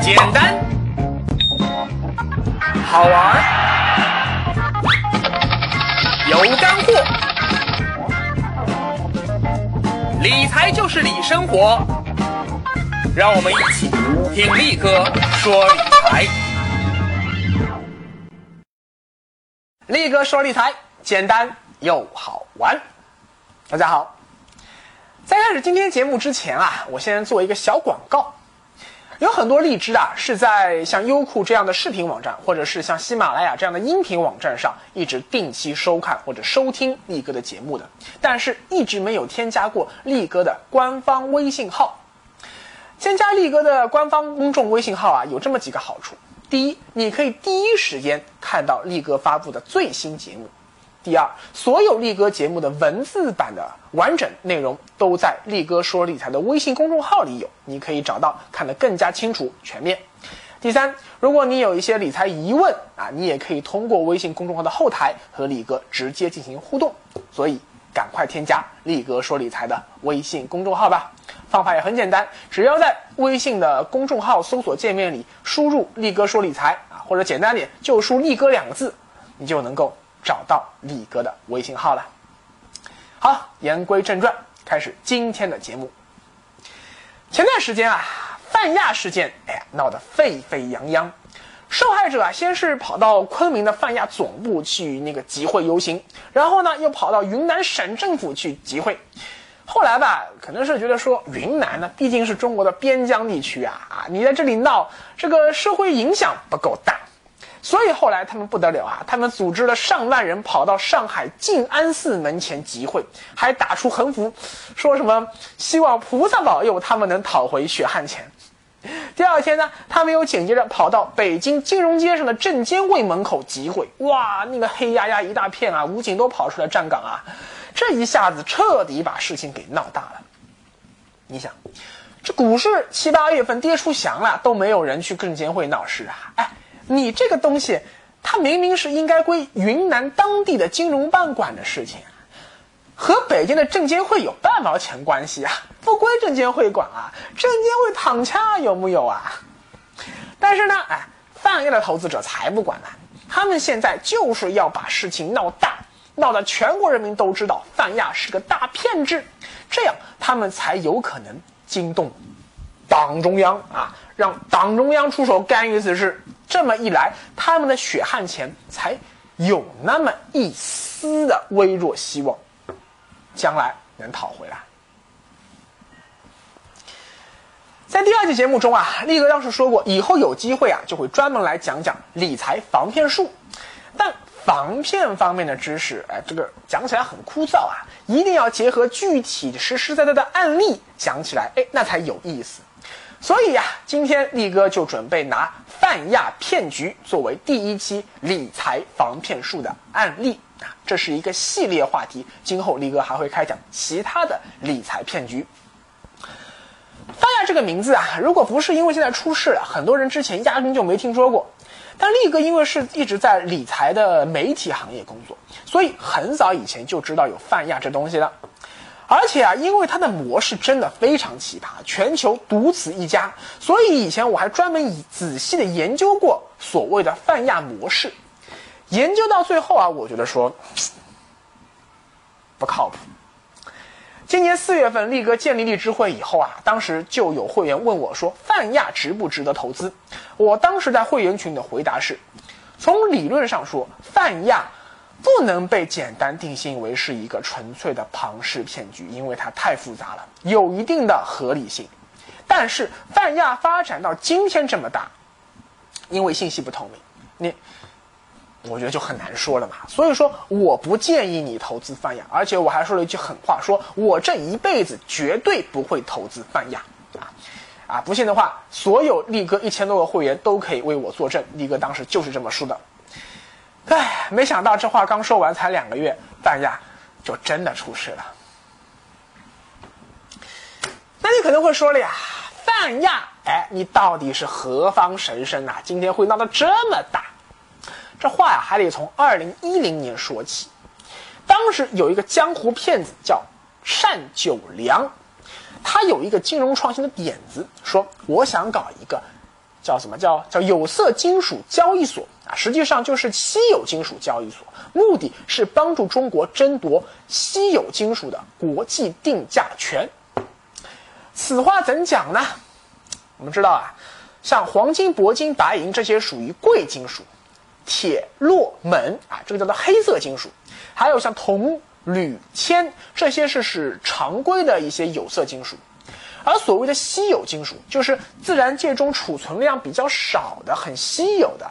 简单，好玩，有干货。理财就是理生活，让我们一起听力哥说理财。力哥说理财，简单又好玩。大家好，在开始今天节目之前啊，我先做一个小广告。有很多荔枝啊，是在像优酷这样的视频网站，或者是像喜马拉雅这样的音频网站上，一直定期收看或者收听力哥的节目的，但是一直没有添加过力哥的官方微信号。添加力哥的官方公众微信号啊，有这么几个好处：第一，你可以第一时间看到力哥发布的最新节目。第二，所有力哥节目的文字版的完整内容都在力哥说理财的微信公众号里有，你可以找到，看得更加清楚全面。第三，如果你有一些理财疑问啊，你也可以通过微信公众号的后台和力哥直接进行互动。所以，赶快添加力哥说理财的微信公众号吧。方法也很简单，只要在微信的公众号搜索界面里输入“力哥说理财”啊，或者简单点就输“力哥”两个字，你就能够。找到李哥的微信号了。好，言归正传，开始今天的节目。前段时间啊，泛亚事件，哎呀，闹得沸沸扬扬。受害者啊，先是跑到昆明的泛亚总部去那个集会游行，然后呢，又跑到云南省政府去集会。后来吧，可能是觉得说，云南呢毕竟是中国的边疆地区啊，啊，你在这里闹，这个社会影响不够大。所以后来他们不得了啊！他们组织了上万人跑到上海静安寺门前集会，还打出横幅，说什么希望菩萨保佑他们能讨回血汗钱。第二天呢，他们又紧接着跑到北京金融街上的证监会门口集会，哇，那个黑压压一大片啊，武警都跑出来站岗啊！这一下子彻底把事情给闹大了。你想，这股市七八月份跌出翔了，都没有人去证监会闹事啊？哎。你这个东西，它明明是应该归云南当地的金融办管的事情，和北京的证监会有半毛钱关系啊？不归证监会管啊？证监会躺枪啊有木有啊？但是呢，哎，泛亚的投资者才不管呢，他们现在就是要把事情闹大，闹得全国人民都知道泛亚是个大骗子，这样他们才有可能惊动党中央啊，让党中央出手干预此事。这么一来，他们的血汗钱才有那么一丝的微弱希望，将来能讨回来。在第二期节目中啊，力哥当时说过，以后有机会啊，就会专门来讲讲理财防骗术。但防骗方面的知识，哎，这个讲起来很枯燥啊，一定要结合具体实实在在的案例讲起来，哎，那才有意思。所以呀，今天力哥就准备拿泛亚骗局作为第一期理财防骗术的案例啊，这是一个系列话题，今后力哥还会开讲其他的理财骗局。泛亚这个名字啊，如果不是因为现在出事了，很多人之前压根就没听说过。但力哥因为是一直在理财的媒体行业工作，所以很早以前就知道有泛亚这东西了。而且啊，因为它的模式真的非常奇葩，全球独此一家，所以以前我还专门以仔细的研究过所谓的泛亚模式。研究到最后啊，我觉得说 不靠谱。今年四月份力哥建立荔枝会以后啊，当时就有会员问我说，泛亚值不值得投资？我当时在会员群的回答是：从理论上说，泛亚。不能被简单定性为是一个纯粹的庞氏骗局，因为它太复杂了，有一定的合理性。但是泛亚发展到今天这么大，因为信息不透明，你我觉得就很难说了嘛。所以说，我不建议你投资泛亚，而且我还说了一句狠话，说我这一辈子绝对不会投资泛亚啊啊！不信的话，所有力哥一千多个会员都可以为我作证，力哥当时就是这么说的。唉，没想到这话刚说完，才两个月，泛亚就真的出事了。那你可能会说了呀，泛亚，哎，你到底是何方神圣呐？今天会闹得这么大？这话呀，还得从二零一零年说起。当时有一个江湖骗子叫单九良，他有一个金融创新的点子，说我想搞一个叫什么？叫叫有色金属交易所。啊，实际上就是稀有金属交易所，目的是帮助中国争夺稀有金属的国际定价权。此话怎讲呢？我们知道啊，像黄金、铂金、白银这些属于贵金属，铁、铬、锰啊，这个叫做黑色金属，还有像铜、铝、铅这些是是常规的一些有色金属，而所谓的稀有金属，就是自然界中储存量比较少的、很稀有的，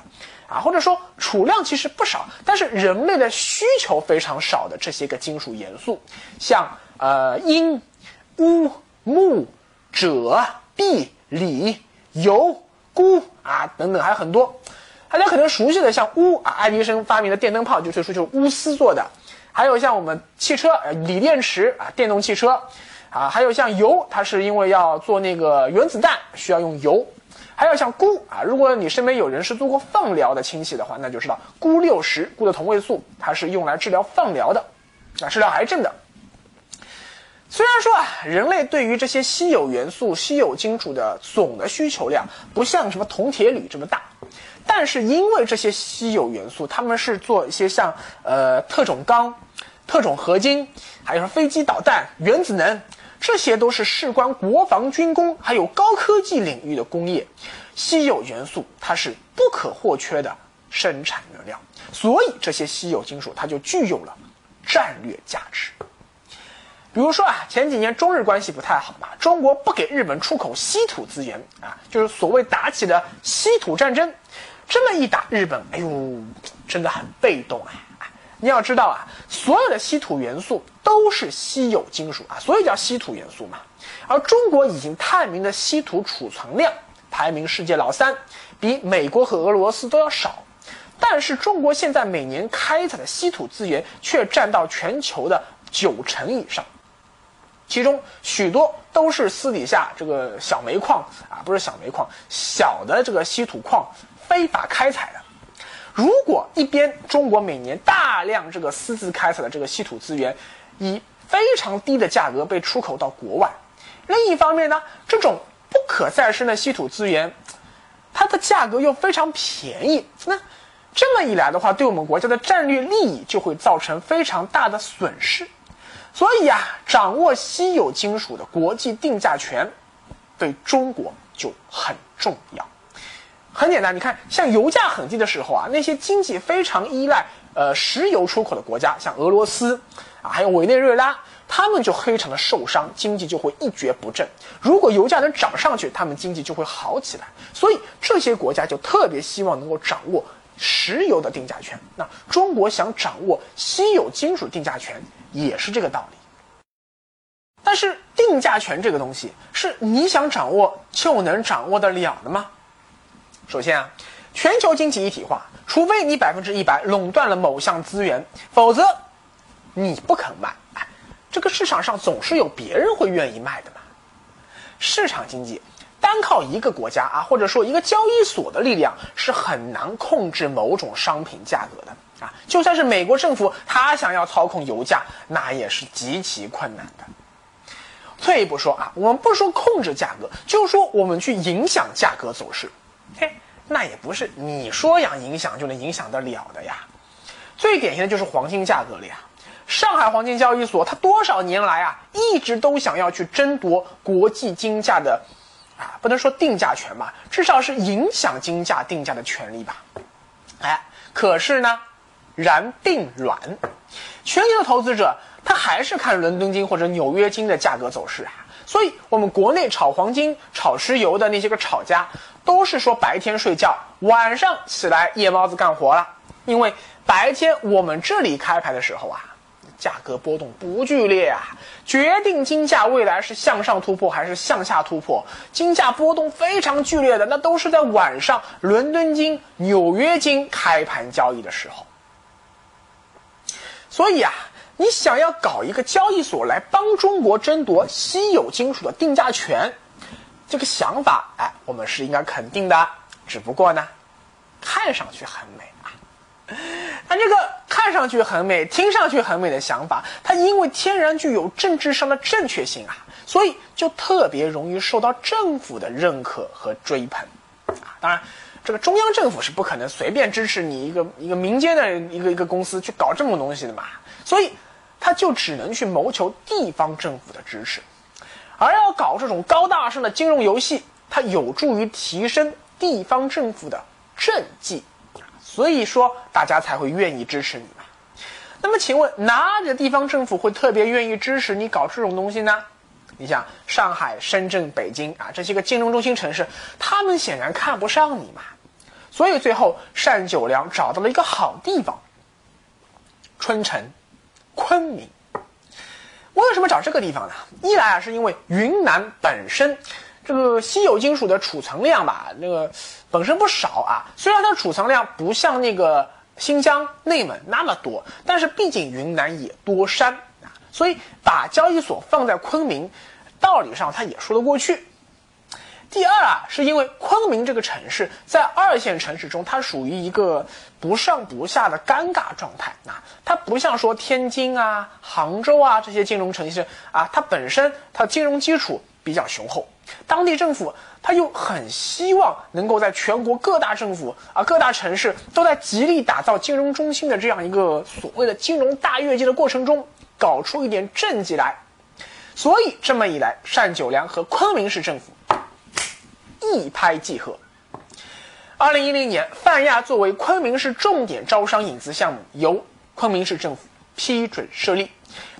啊，或者说储量其实不少，但是人类的需求非常少的这些个金属元素，像呃铟、钨、钼、锗、铋。锂、铀、钴啊等等还有很多，大家可能熟悉的像钨啊，爱迪生发明的电灯泡就是说就是钨丝做的，还有像我们汽车锂电池啊，电动汽车啊，还有像铀，它是因为要做那个原子弹需要用铀，还有像钴啊，如果你身边有人是做过放疗的亲戚的话，那就知道钴六十，钴的同位素，它是用来治疗放疗的，啊，治疗癌症的。虽然说啊，人类对于这些稀有元素、稀有金属的总的需求量不像什么铜、铁、铝这么大，但是因为这些稀有元素，他们是做一些像呃特种钢、特种合金，还有说飞机导弹、原子能，这些都是事关国防军工还有高科技领域的工业，稀有元素它是不可或缺的生产原料，所以这些稀有金属它就具有了战略价值。比如说啊，前几年中日关系不太好嘛，中国不给日本出口稀土资源啊，就是所谓打起了稀土战争。这么一打，日本哎呦，真的很被动啊！你要知道啊，所有的稀土元素都是稀有金属啊，所以叫稀土元素嘛。而中国已经探明的稀土储存量排名世界老三，比美国和俄罗斯都要少。但是中国现在每年开采的稀土资源却占到全球的九成以上。其中许多都是私底下这个小煤矿啊，不是小煤矿，小的这个稀土矿非法开采的。如果一边中国每年大量这个私自开采的这个稀土资源，以非常低的价格被出口到国外，另一方面呢，这种不可再生的稀土资源，它的价格又非常便宜，那这么一来的话，对我们国家的战略利益就会造成非常大的损失。所以啊，掌握稀有金属的国际定价权，对中国就很重要。很简单，你看，像油价很低的时候啊，那些经济非常依赖呃石油出口的国家，像俄罗斯啊，还有委内瑞拉，他们就非常的受伤，经济就会一蹶不振。如果油价能涨上去，他们经济就会好起来。所以这些国家就特别希望能够掌握石油的定价权。那中国想掌握稀有金属定价权。也是这个道理，但是定价权这个东西是你想掌握就能掌握得了的吗？首先啊，全球经济一体化，除非你百分之一百垄断了某项资源，否则你不肯卖。这个市场上总是有别人会愿意卖的嘛。市场经济单靠一个国家啊，或者说一个交易所的力量是很难控制某种商品价格的。啊，就算是美国政府，他想要操控油价，那也是极其困难的。退一步说啊，我们不说控制价格，就说我们去影响价格走势，嘿，那也不是你说想影响就能影响得了的呀。最典型的就是黄金价格了呀。上海黄金交易所，它多少年来啊，一直都想要去争夺国际金价的，啊，不能说定价权吧，至少是影响金价定价的权利吧。哎，可是呢？然并卵，全球的投资者他还是看伦敦金或者纽约金的价格走势啊，所以我们国内炒黄金、炒石油的那些个炒家，都是说白天睡觉，晚上起来夜猫子干活了。因为白天我们这里开盘的时候啊，价格波动不剧烈啊，决定金价未来是向上突破还是向下突破，金价波动非常剧烈的，那都是在晚上伦敦金、纽约金开盘交易的时候。所以啊，你想要搞一个交易所来帮中国争夺稀有金属的定价权，这个想法，哎，我们是应该肯定的。只不过呢，看上去很美啊，但这个看上去很美、听上去很美的想法，它因为天然具有政治上的正确性啊，所以就特别容易受到政府的认可和追捧啊。当然，这个中央政府是不可能随便支持你一个一个民间的一个一个公司去搞这种东西的嘛，所以他就只能去谋求地方政府的支持。而要搞这种高大上的金融游戏，它有助于提升地方政府的政绩，所以说大家才会愿意支持你嘛。那么，请问哪里的地方政府会特别愿意支持你搞这种东西呢？你想，上海、深圳、北京啊，这些个金融中心城市，他们显然看不上你嘛。所以最后，单九良找到了一个好地方——春城、昆明。我为什么找这个地方呢？一来啊，是因为云南本身这个稀有金属的储藏量吧，那个本身不少啊。虽然它储藏量不像那个新疆、内蒙那么多，但是毕竟云南也多山啊，所以把交易所放在昆明，道理上它也说得过去。第二啊，是因为昆明这个城市在二线城市中，它属于一个不上不下的尴尬状态啊。它不像说天津啊、杭州啊这些金融城市啊，它本身它金融基础比较雄厚，当地政府它又很希望能够在全国各大政府啊、各大城市都在极力打造金融中心的这样一个所谓的金融大跃进的过程中，搞出一点政绩来。所以这么一来，单九良和昆明市政府。一拍即合。二零一零年，泛亚作为昆明市重点招商引资项目，由昆明市政府批准设立。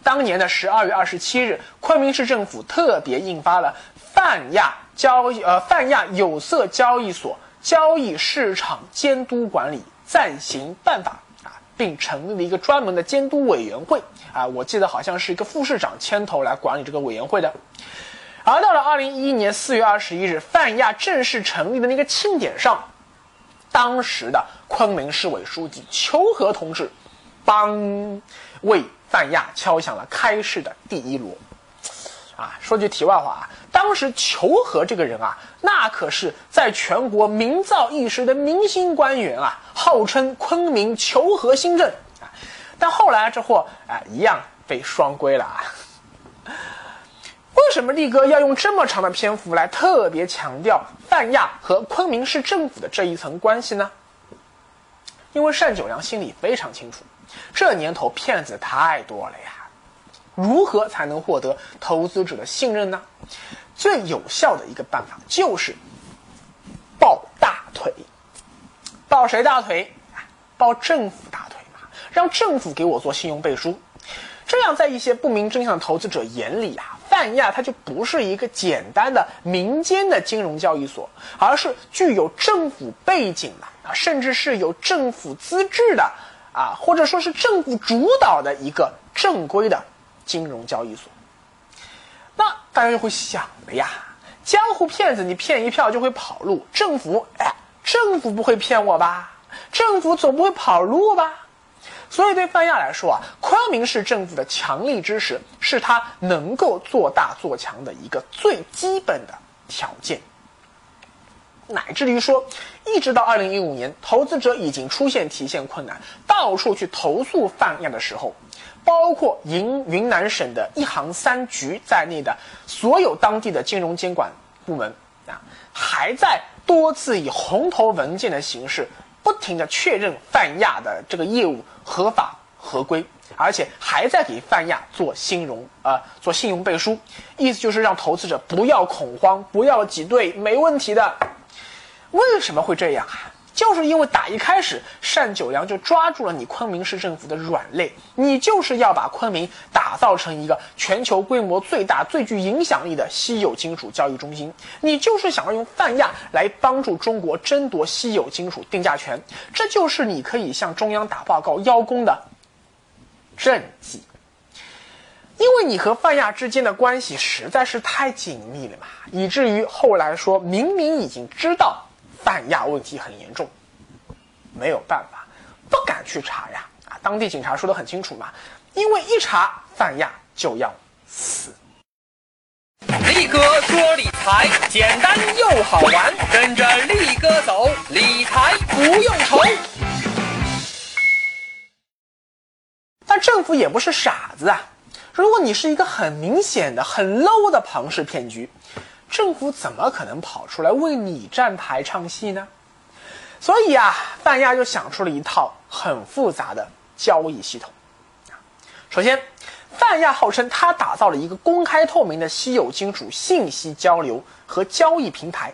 当年的十二月二十七日，昆明市政府特别印发了《泛亚交易呃泛亚有色交易所交易市场监督管理暂行办法》啊，并成立了一个专门的监督委员会啊，我记得好像是一个副市长牵头来管理这个委员会的。而到了二零一一年四月二十一日，泛亚正式成立的那个庆典上，当时的昆明市委书记裘和同志，帮为泛亚敲响了开市的第一锣。啊，说句题外话啊，当时裘和这个人啊，那可是在全国名噪一时的明星官员啊，号称昆明裘和新政啊。但后来这货啊，一样被双规了啊。为什么力哥要用这么长的篇幅来特别强调泛亚和昆明市政府的这一层关系呢？因为单九良心里非常清楚，这年头骗子太多了呀，如何才能获得投资者的信任呢？最有效的一个办法就是抱大腿，抱谁大腿？抱政府大腿嘛，让政府给我做信用背书，这样在一些不明真相的投资者眼里啊。泛亚它就不是一个简单的民间的金融交易所，而是具有政府背景的啊，甚至是有政府资质的啊，或者说是政府主导的一个正规的金融交易所。那大家就会想了呀，江湖骗子你骗一票就会跑路，政府哎，政府不会骗我吧？政府总不会跑路吧？所以，对泛亚来说啊，昆明市政府的强力支持是他能够做大做强的一个最基本的条件。乃至于说，一直到二零一五年，投资者已经出现提现困难，到处去投诉泛亚的时候，包括云云南省的一行三局在内的所有当地的金融监管部门啊，还在多次以红头文件的形式。不停的确认泛亚的这个业务合法合规，而且还在给泛亚做信融啊做信用背书，意思就是让投资者不要恐慌，不要挤兑，没问题的。为什么会这样啊？就是因为打一开始，单九良就抓住了你昆明市政府的软肋，你就是要把昆明打造成一个全球规模最大、最具影响力的稀有金属交易中心，你就是想要用泛亚来帮助中国争夺稀有金属定价权，这就是你可以向中央打报告邀功的政绩。因为你和泛亚之间的关系实在是太紧密了嘛，以至于后来说明明已经知道。泛亚问题很严重，没有办法，不敢去查呀！啊，当地警察说的很清楚嘛，因为一查泛亚就要死。力哥说理财简单又好玩，跟着力哥走，理财不用愁。但政府也不是傻子啊，如果你是一个很明显的、很 low 的庞氏骗局。政府怎么可能跑出来为你站台唱戏呢？所以啊，泛亚就想出了一套很复杂的交易系统。首先，泛亚号称他打造了一个公开透明的稀有金属信息交流和交易平台。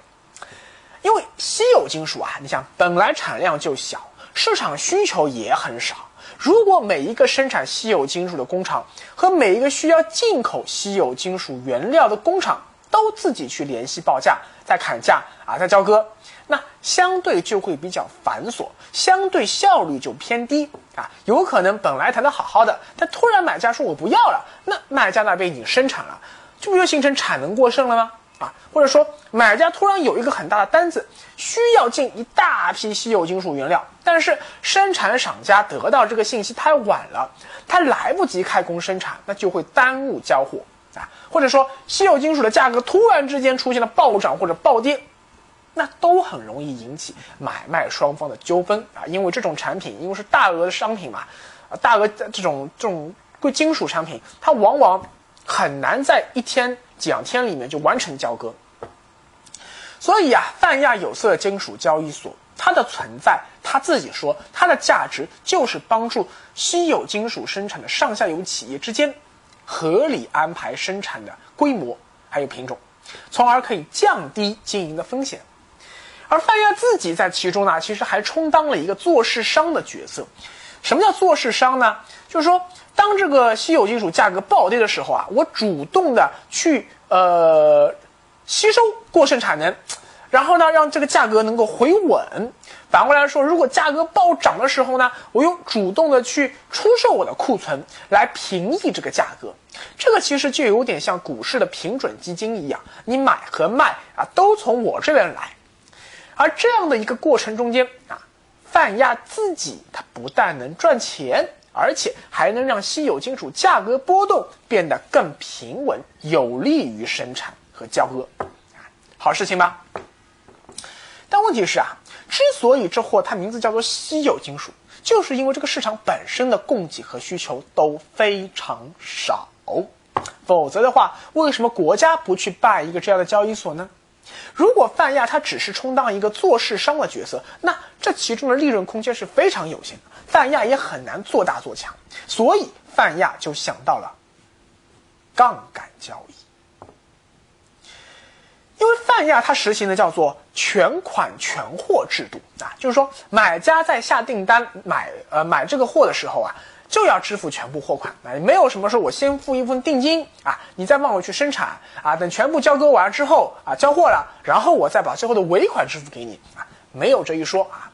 因为稀有金属啊，你想本来产量就小，市场需求也很少。如果每一个生产稀有金属的工厂和每一个需要进口稀有金属原料的工厂都自己去联系报价、再砍价啊、再交割，那相对就会比较繁琐，相对效率就偏低啊。有可能本来谈的好好的，但突然买家说我不要了，那卖家那边已经生产了，这不就形成产能过剩了吗？啊，或者说买家突然有一个很大的单子，需要进一大批稀有金属原料，但是生产厂家得到这个信息太晚了，他来不及开工生产，那就会耽误交货啊。或者说稀有金属的价格突然之间出现了暴涨或者暴跌，那都很容易引起买卖双方的纠纷啊。因为这种产品因为是大额的商品嘛，啊，大额的这种这种贵金属产品，它往往很难在一天。两天里面就完成交割，所以啊，泛亚有色金属交易所它的存在，他自己说它的价值就是帮助稀有金属生产的上下游企业之间合理安排生产的规模还有品种，从而可以降低经营的风险。而泛亚自己在其中呢，其实还充当了一个做市商的角色。什么叫做市商呢？就是说。当这个稀有金属价格暴跌的时候啊，我主动的去呃吸收过剩产能，然后呢让这个价格能够回稳。反过来说，如果价格暴涨的时候呢，我又主动的去出售我的库存来平抑这个价格。这个其实就有点像股市的平准基金一样，你买和卖啊都从我这边来。而这样的一个过程中间啊，泛亚自己它不但能赚钱。而且还能让稀有金属价格波动变得更平稳，有利于生产和交割，好事情吧？但问题是啊，之所以这货它名字叫做稀有金属，就是因为这个市场本身的供给和需求都非常少，否则的话，为什么国家不去办一个这样的交易所呢？如果泛亚它只是充当一个做市商的角色，那这其中的利润空间是非常有限的。泛亚也很难做大做强，所以泛亚就想到了杠杆交易。因为泛亚它实行的叫做全款全货制度啊，就是说买家在下订单买呃买这个货的时候啊，就要支付全部货款啊，没有什么说我先付一份定金啊，你再帮我去生产啊，等全部交割完之后啊交货了，然后我再把最后的尾款支付给你啊，没有这一说啊。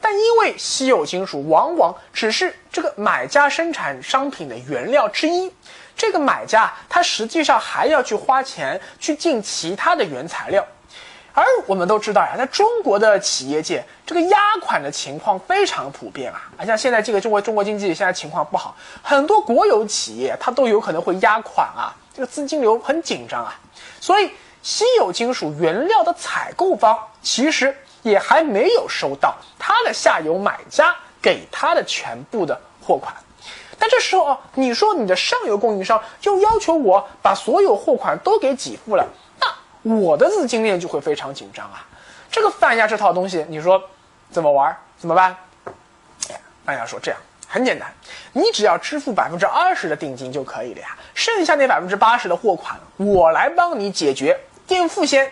但因为稀有金属往往只是这个买家生产商品的原料之一，这个买家他实际上还要去花钱去进其他的原材料，而我们都知道呀，在中国的企业界，这个压款的情况非常普遍啊。啊，像现在这个中国中国经济现在情况不好，很多国有企业它都有可能会压款啊，这个资金流很紧张啊。所以，稀有金属原料的采购方其实。也还没有收到他的下游买家给他的全部的货款，但这时候你说你的上游供应商就要求我把所有货款都给给付了，那我的资金链就会非常紧张啊。这个泛亚这套东西，你说怎么玩？怎么办？哎，泛亚说这样很简单，你只要支付百分之二十的定金就可以了呀，剩下那百分之八十的货款我来帮你解决，垫付先。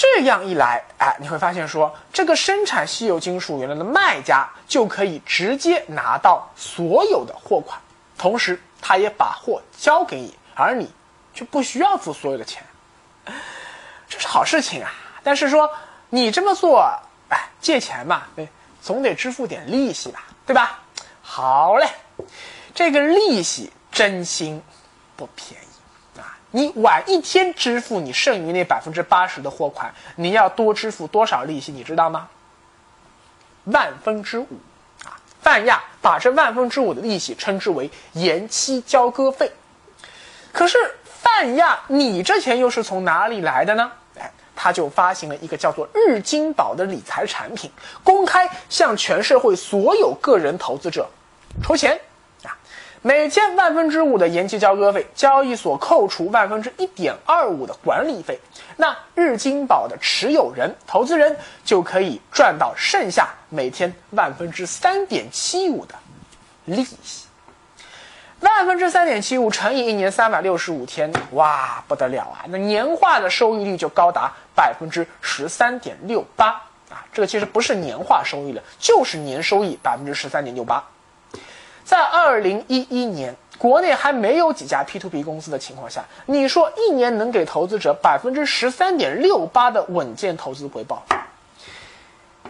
这样一来，哎，你会发现说，这个生产稀有金属原料的卖家就可以直接拿到所有的货款，同时他也把货交给你，而你就不需要付所有的钱，这是好事情啊。但是说你这么做，哎，借钱嘛，对，总得支付点利息吧，对吧？好嘞，这个利息真心不便宜。你晚一天支付你剩余那百分之八十的货款，你要多支付多少利息？你知道吗？万分之五啊！泛亚把这万分之五的利息称之为延期交割费。可是泛亚，你这钱又是从哪里来的呢？哎，他就发行了一个叫做日金宝的理财产品，公开向全社会所有个人投资者筹钱！每签万分之五的延期交割费，交易所扣除万分之一点二五的管理费，那日金宝的持有人、投资人就可以赚到剩下每天万分之三点七五的利息。万分之三点七五乘以一年三百六十五天，哇，不得了啊！那年化的收益率就高达百分之十三点六八啊！这个其实不是年化收益了，就是年收益百分之十三点六八。在二零一一年，国内还没有几家 P to P 公司的情况下，你说一年能给投资者百分之十三点六八的稳健投资回报，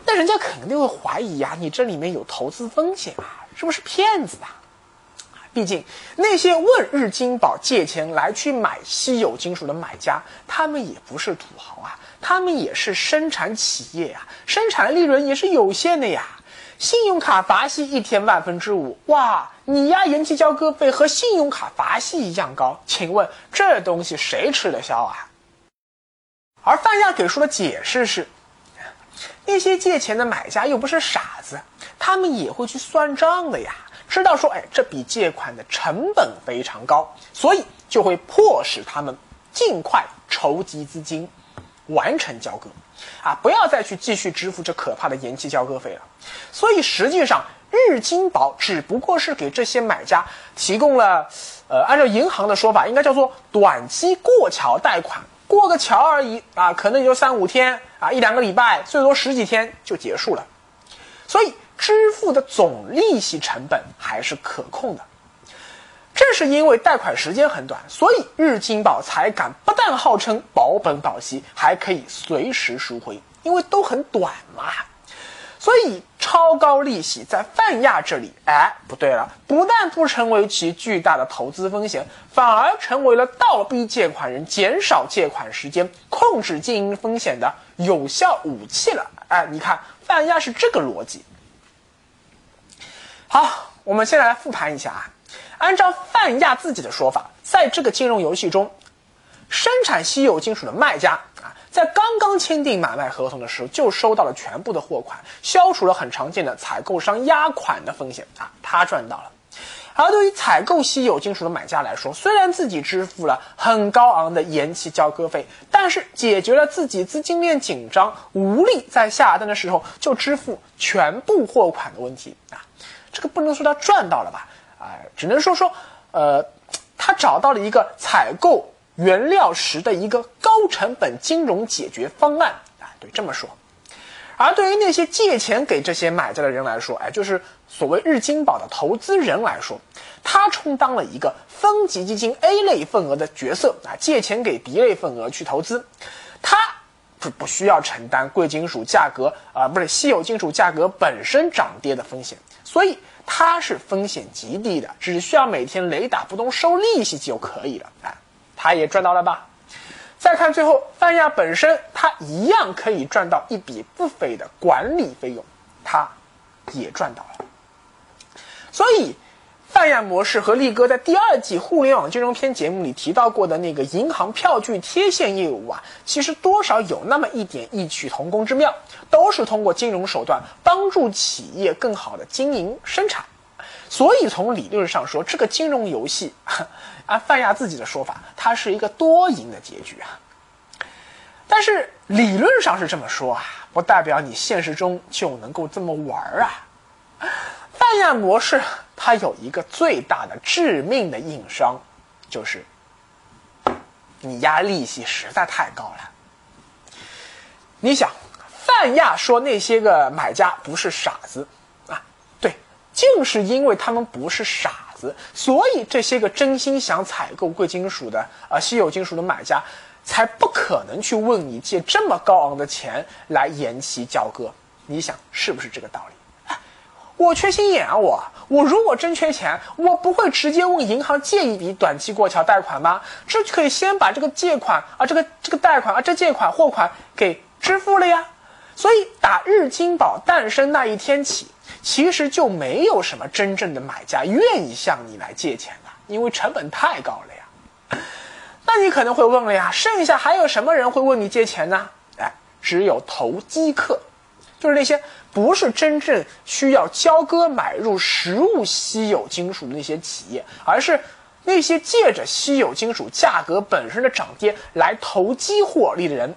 那人家肯定会怀疑呀，你这里面有投资风险啊，是不是骗子啊？毕竟那些问日金宝借钱来去买稀有金属的买家，他们也不是土豪啊，他们也是生产企业啊，生产利润也是有限的呀。信用卡罚息一天万分之五，哇！你压延期交割费和信用卡罚息一样高，请问这东西谁吃得消啊？而范亚给出的解释是，那些借钱的买家又不是傻子，他们也会去算账的呀，知道说，哎，这笔借款的成本非常高，所以就会迫使他们尽快筹集资金，完成交割。啊，不要再去继续支付这可怕的延期交割费了。所以实际上，日金宝只不过是给这些买家提供了，呃，按照银行的说法，应该叫做短期过桥贷款，过个桥而已啊，可能也就三五天啊，一两个礼拜，最多十几天就结束了。所以支付的总利息成本还是可控的。正是因为贷款时间很短，所以日金宝才敢不但号称保本保息，还可以随时赎回，因为都很短嘛。所以超高利息在泛亚这里，哎，不对了，不但不成为其巨大的投资风险，反而成为了倒逼借款人减少借款时间、控制经营风险的有效武器了。哎，你看泛亚是这个逻辑。好，我们现在来复盘一下啊。按照泛亚自己的说法，在这个金融游戏中，生产稀有金属的卖家啊，在刚刚签订买卖合同的时候就收到了全部的货款，消除了很常见的采购商压款的风险啊，他赚到了。而对于采购稀有金属的买家来说，虽然自己支付了很高昂的延期交割费，但是解决了自己资金链紧张、无力在下单的时候就支付全部货款的问题啊，这个不能说他赚到了吧？哎，只能说说，呃，他找到了一个采购原料时的一个高成本金融解决方案啊，对，这么说。而对于那些借钱给这些买家的人来说，哎，就是所谓日金宝的投资人来说，他充当了一个分级基金 A 类份额的角色啊，借钱给 B 类份额去投资，他不不需要承担贵金属价格啊，不是稀有金属价格本身涨跌的风险，所以。它是风险极低的，只需要每天雷打不动收利息就可以了。哎，他也赚到了吧？再看最后，泛亚本身，它一样可以赚到一笔不菲的管理费用，它也赚到了。所以。泛亚模式和力哥在第二季互联网金融篇节目里提到过的那个银行票据贴现业务啊，其实多少有那么一点异曲同工之妙，都是通过金融手段帮助企业更好的经营生产。所以从理论上说，这个金融游戏，按泛亚自己的说法，它是一个多赢的结局啊。但是理论上是这么说啊，不代表你现实中就能够这么玩啊。泛亚模式。它有一个最大的致命的硬伤，就是你压利息实在太高了。你想，泛亚说那些个买家不是傻子啊，对，正是因为他们不是傻子，所以这些个真心想采购贵金属的啊稀有金属的买家，才不可能去问你借这么高昂的钱来延期交割。你想是不是这个道理？我缺心眼啊！我我如果真缺钱，我不会直接问银行借一笔短期过桥贷款吗？这就可以先把这个借款啊，这个这个贷款啊，这借款货款给支付了呀。所以打日金宝诞生那一天起，其实就没有什么真正的买家愿意向你来借钱的，因为成本太高了呀。那你可能会问了呀，剩下还有什么人会问你借钱呢？哎，只有投机客。就是那些不是真正需要交割买入实物稀有金属的那些企业，而是那些借着稀有金属价格本身的涨跌来投机获利的人。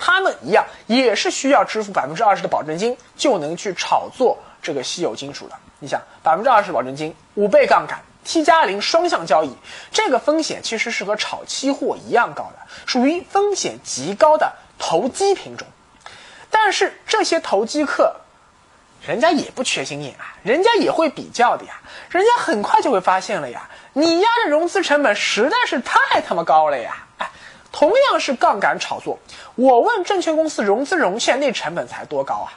他们一样也是需要支付百分之二十的保证金，就能去炒作这个稀有金属的。你想，百分之二十保证金，五倍杠杆，T 加零双向交易，这个风险其实是和炒期货一样高的，属于风险极高的投机品种。但是这些投机客，人家也不缺心眼啊，人家也会比较的呀，人家很快就会发现了呀，你压的融资成本实在是太他妈高了呀！哎，同样是杠杆炒作，我问证券公司融资融券那成本才多高啊？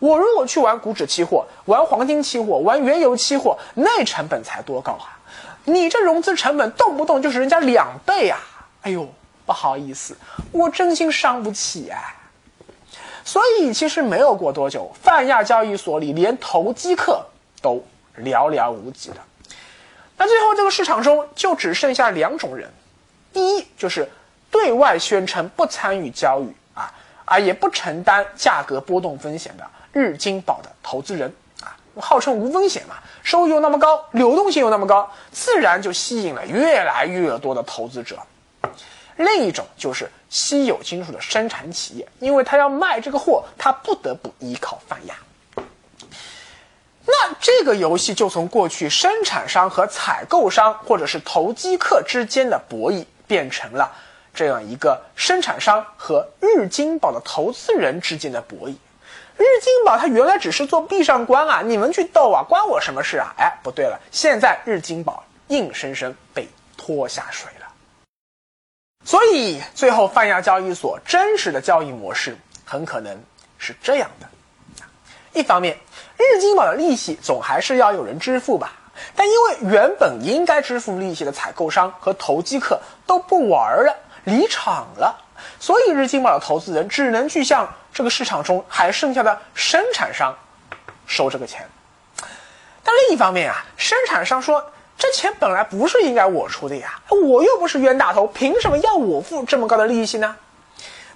我如果去玩股指期货、玩黄金期货、玩原油期货，那成本才多高啊！你这融资成本动不动就是人家两倍啊！哎呦，不好意思，我真心伤不起哎。所以其实没有过多久，泛亚交易所里连投机客都寥寥无几的。那最后这个市场中就只剩下两种人：第一就是对外宣称不参与交易啊啊也不承担价格波动风险的日经宝的投资人啊，号称无风险嘛，收益又那么高，流动性又那么高，自然就吸引了越来越多的投资者。另一种就是稀有金属的生产企业，因为他要卖这个货，他不得不依靠泛亚。那这个游戏就从过去生产商和采购商或者是投机客之间的博弈，变成了这样一个生产商和日经宝的投资人之间的博弈。日经宝它原来只是做壁上观啊，你们去斗啊，关我什么事啊？哎，不对了，现在日经宝硬生生被拖下水了。所以，最后泛亚交易所真实的交易模式很可能是这样的：一方面，日经宝的利息总还是要有人支付吧，但因为原本应该支付利息的采购商和投机客都不玩了，离场了，所以日经宝的投资人只能去向这个市场中还剩下的生产商收这个钱。但另一方面啊，生产商说。这钱本来不是应该我出的呀，我又不是冤大头，凭什么要我付这么高的利息呢？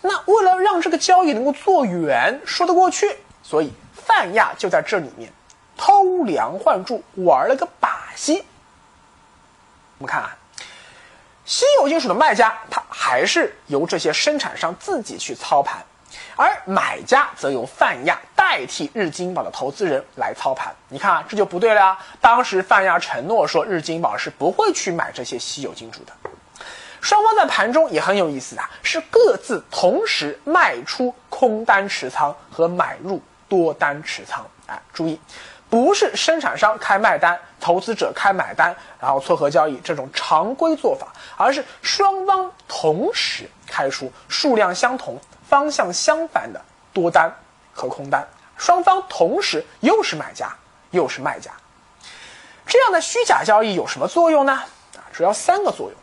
那为了让这个交易能够做圆，说得过去，所以泛亚就在这里面偷梁换柱，玩了个把戏。我们看啊，稀有金属的卖家，他还是由这些生产商自己去操盘。而买家则由泛亚代替日经宝的投资人来操盘，你看啊，这就不对了呀。当时泛亚承诺说，日经宝是不会去买这些稀有金属的。双方在盘中也很有意思啊，是各自同时卖出空单持仓和买入多单持仓。哎，注意，不是生产商开卖单，投资者开买单，然后撮合交易这种常规做法，而是双方同时开出数量相同。方向相反的多单和空单，双方同时又是买家又是卖家，这样的虚假交易有什么作用呢？啊，主要三个作用。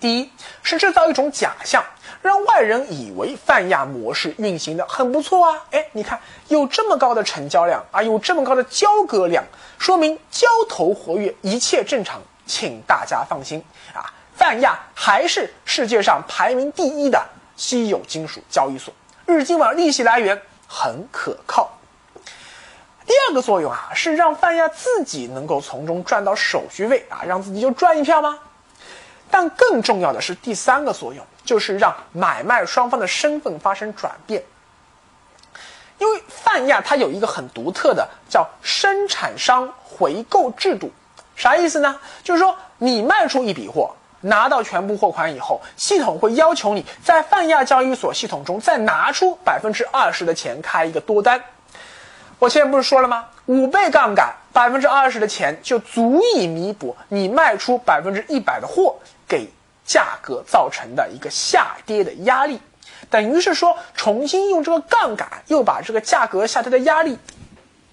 第一是制造一种假象，让外人以为泛亚模式运行的很不错啊。哎，你看有这么高的成交量啊，有这么高的交割量，说明交投活跃，一切正常，请大家放心啊。泛亚还是世界上排名第一的。稀有金属交易所，日经网利息来源很可靠。第二个作用啊，是让泛亚自己能够从中赚到手续费啊，让自己就赚一票吗？但更重要的是第三个作用，就是让买卖双方的身份发生转变。因为泛亚它有一个很独特的叫生产商回购制度，啥意思呢？就是说你卖出一笔货。拿到全部货款以后，系统会要求你在泛亚交易所系统中再拿出百分之二十的钱开一个多单。我前面不是说了吗？五倍杠杆，百分之二十的钱就足以弥补你卖出百分之一百的货给价格造成的一个下跌的压力。等于是说，重新用这个杠杆又把这个价格下跌的压力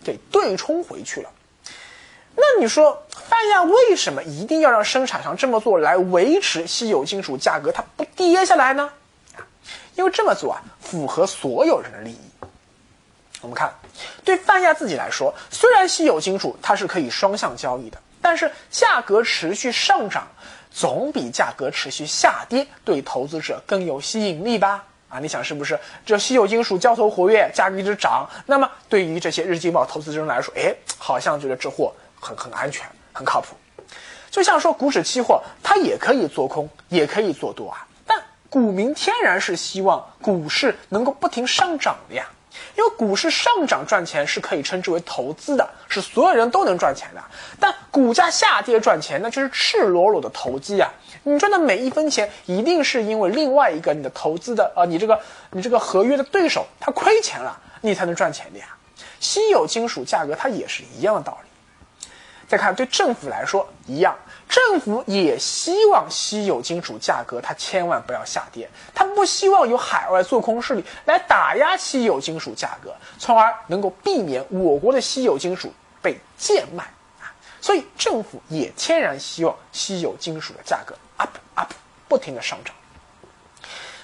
给对冲回去了。那你说？泛亚为什么一定要让生产商这么做来维持稀有金属价格它不跌下来呢？因为这么做啊符合所有人的利益。我们看，对泛亚自己来说，虽然稀有金属它是可以双向交易的，但是价格持续上涨总比价格持续下跌对投资者更有吸引力吧？啊，你想是不是？这稀有金属交投活跃，价格一直涨，那么对于这些日经报投资者来说，哎，好像觉得这货很很安全，很靠谱。就像说股指期货，它也可以做空，也可以做多啊。但股民天然是希望股市能够不停上涨的呀，因为股市上涨赚钱是可以称之为投资的，是所有人都能赚钱的。但股价下跌赚钱，那就是赤裸裸的投机呀。你赚的每一分钱，一定是因为另外一个你的投资的呃，你这个你这个合约的对手他亏钱了，你才能赚钱的呀。稀有金属价格它也是一样的道理。再看对政府来说一样，政府也希望稀有金属价格它千万不要下跌，它不希望有海外做空势力来打压稀有金属价格，从而能够避免我国的稀有金属被贱卖啊。所以政府也天然希望稀有金属的价格 up up 不停的上涨。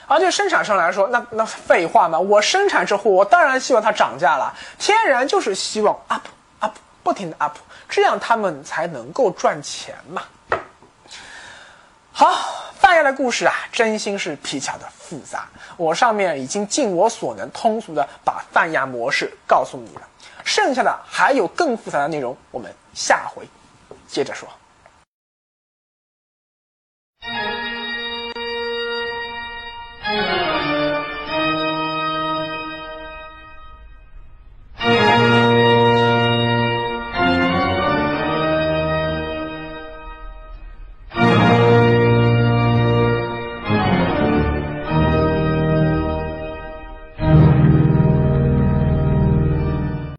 而对生产商来说，那那废话嘛，我生产这货，我当然希望它涨价了，天然就是希望 up up 不停的 up 这样他们才能够赚钱嘛。好泛亚的故事啊真心是比较的复杂。我上面已经尽我所能通俗的把泛亚模式告诉你了。剩下的还有更复杂的内容我们下回接着说。